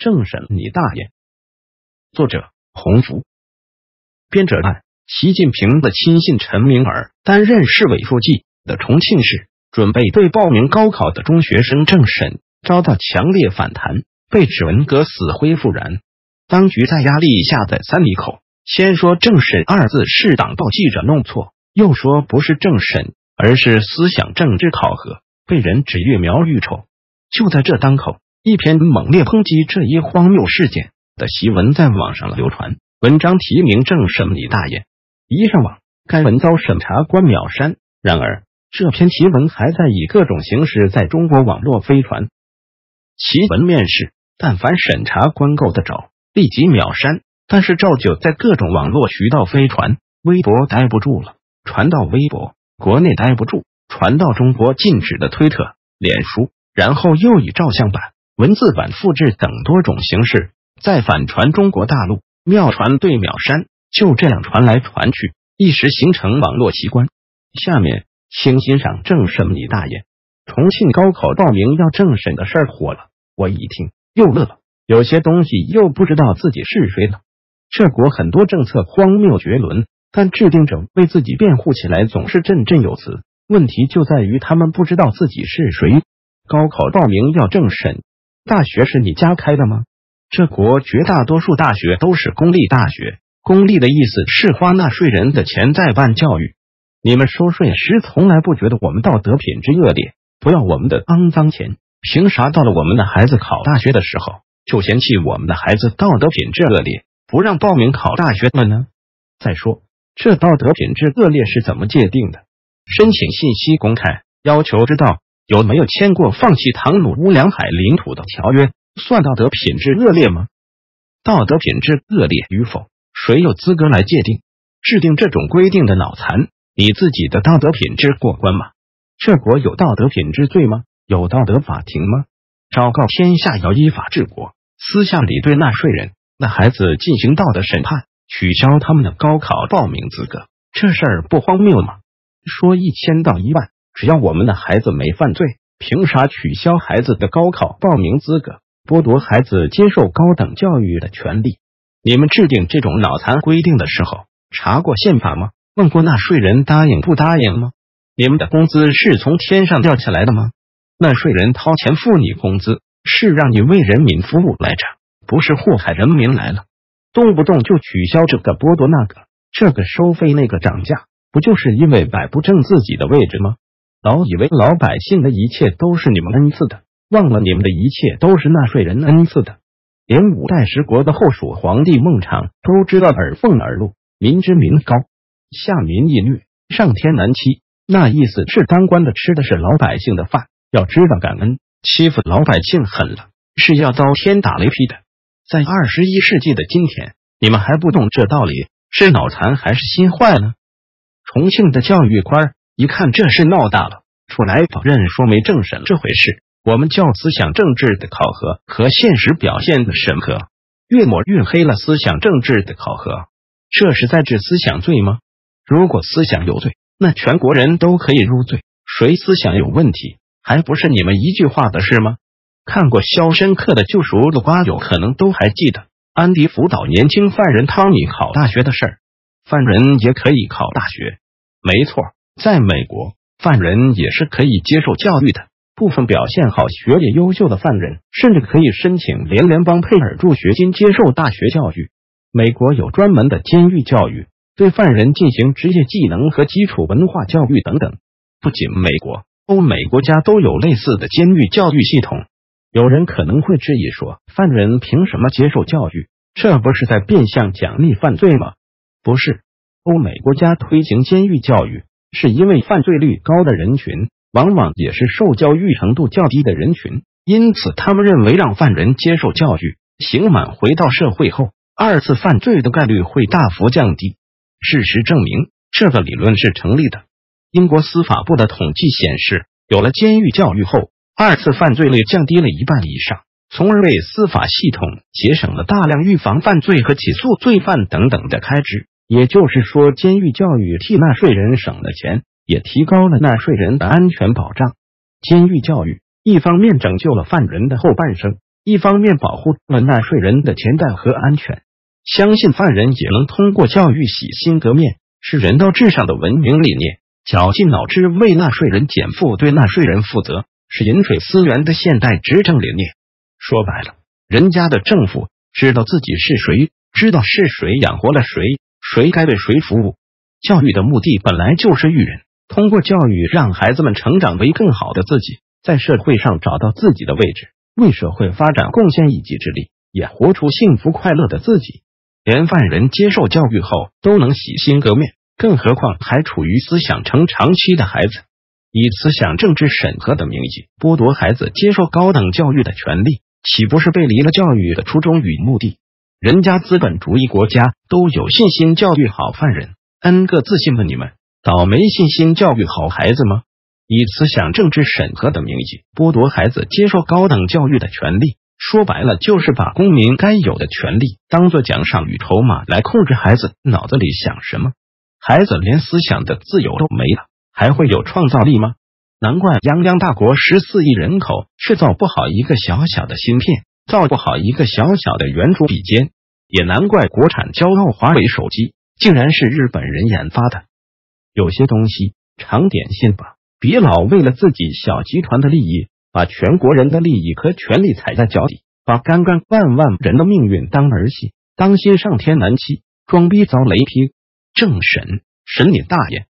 政审你大爷！作者：洪福，编者按习近平的亲信陈明尔担任市委书记的重庆市准备对报名高考的中学生政审遭到强烈反弹，被指文革死灰复燃。当局在压力下，在三里口先说“政审”二字是党报记者弄错，又说不是政审，而是思想政治考核，被人指越描越丑。就在这当口，一篇猛烈抨击这一荒谬事件的檄文在网上流传。文章题名“正审你大爷”。一上网，该文遭审查官秒删。然而，这篇檄文还在以各种形式在中国网络飞传。檄文面试，但凡审查官够得着，立即秒删。但是照旧在各种网络渠道飞传，微博待不住了，传到微博；国内待不住，传到中国禁止的推特、脸书。然后又以照相版、文字版复制等多种形式再反传中国大陆，妙传对秒删，就这样传来传去，一时形成网络奇观。下面请欣赏政审你大爷！重庆高考报名要政审的事儿火了，我一听又乐了，有些东西又不知道自己是谁了。这国很多政策荒谬绝伦，但制定者为自己辩护起来总是振振有词。问题就在于他们不知道自己是谁。高考报名要政审，大学是你家开的吗？这国绝大多数大学都是公立大学，公立的意思是花纳税人的钱在办教育。你们收税时从来不觉得我们道德品质恶劣，不要我们的肮脏钱，凭啥到了我们的孩子考大学的时候就嫌弃我们的孩子道德品质恶劣，不让报名考大学了呢？再说，这道德品质恶劣是怎么界定的？申请信息公开，要求知道。有没有签过放弃唐努乌梁海领土的条约？算道德品质恶劣吗？道德品质恶劣与否，谁有资格来界定？制定这种规定的脑残，你自己的道德品质过关吗？这国有道德品质罪吗？有道德法庭吗？昭告天下要依法治国，私下里对纳税人、那孩子进行道德审判，取消他们的高考报名资格，这事儿不荒谬吗？说一千道一万。只要我们的孩子没犯罪，凭啥取消孩子的高考报名资格，剥夺孩子接受高等教育的权利？你们制定这种脑残规定的时候，查过宪法吗？问过纳税人答应不答应吗？你们的工资是从天上掉下来的吗？纳税人掏钱付你工资，是让你为人民服务来着，不是祸害人民来了。动不动就取消这个剥夺那个，这个收费那个涨价，不就是因为摆不正自己的位置吗？老以为老百姓的一切都是你们恩赐的，忘了你们的一切都是纳税人恩赐的。连五代十国的后蜀皇帝孟昶都知道耳奉耳禄，民脂民膏，下民易虐，上天难欺。那意思是当官的吃的是老百姓的饭，要知道感恩。欺负老百姓狠了，是要遭天打雷劈的。在二十一世纪的今天，你们还不懂这道理，是脑残还是心坏了？重庆的教育官。一看这事闹大了，出来否认说没政审这回事。我们叫思想政治的考核和现实表现的审核，越抹越黑了思想政治的考核，这是在治思想罪吗？如果思想有罪，那全国人都可以入罪。谁思想有问题，还不是你们一句话的事吗？看过《肖申克的救赎》的瓜友可能都还记得，安迪辅导年轻犯人汤米考大学的事儿。犯人也可以考大学，没错。在美国，犯人也是可以接受教育的。部分表现好、学业优秀的犯人，甚至可以申请连联邦佩尔助学金接受大学教育。美国有专门的监狱教育，对犯人进行职业技能和基础文化教育等等。不仅美国，欧美国家都有类似的监狱教育系统。有人可能会质疑说，犯人凭什么接受教育？这不是在变相奖励犯罪吗？不是，欧美国家推行监狱教育。是因为犯罪率高的人群，往往也是受教育程度较低的人群，因此他们认为让犯人接受教育，刑满回到社会后，二次犯罪的概率会大幅降低。事实证明，这个理论是成立的。英国司法部的统计显示，有了监狱教育后，二次犯罪率降低了一半以上，从而为司法系统节省了大量预防犯罪和起诉罪犯等等的开支。也就是说，监狱教育替纳税人省了钱，也提高了纳税人的安全保障。监狱教育一方面拯救了犯人的后半生，一方面保护了纳税人的钱袋和安全，相信犯人也能通过教育洗心革面，是人道至上的文明理念。绞尽脑汁为纳税人减负，对纳税人负责，是饮水思源的现代执政理念。说白了，人家的政府知道自己是谁，知道是谁养活了谁，谁该为谁服务。教育的目的本来就是育人，通过教育让孩子们成长为更好的自己，在社会上找到自己的位置，为社会发展贡献一己之力，也活出幸福快乐的自己。连犯人接受教育后都能洗心革面。更何况还处于思想成长期的孩子，以思想政治审核的名义剥夺孩子接受高等教育的权利，岂不是背离了教育的初衷与目的？人家资本主义国家都有信心教育好犯人，n 个自信的你们，倒没信心教育好孩子吗？以思想政治审核的名义剥夺孩子接受高等教育的权利，说白了就是把公民该有的权利当做奖赏与筹码来控制孩子脑子里想什么。孩子连思想的自由都没了，还会有创造力吗？难怪泱泱大国十四亿人口制造不好一个小小的芯片，造不好一个小小的圆珠笔尖，也难怪国产骄傲华为手机竟然是日本人研发的。有些东西长点心吧，别老为了自己小集团的利益，把全国人的利益和权利踩在脚底，把干干万万人的命运当儿戏，当心上天难欺，装逼遭雷劈。政审审你大爷！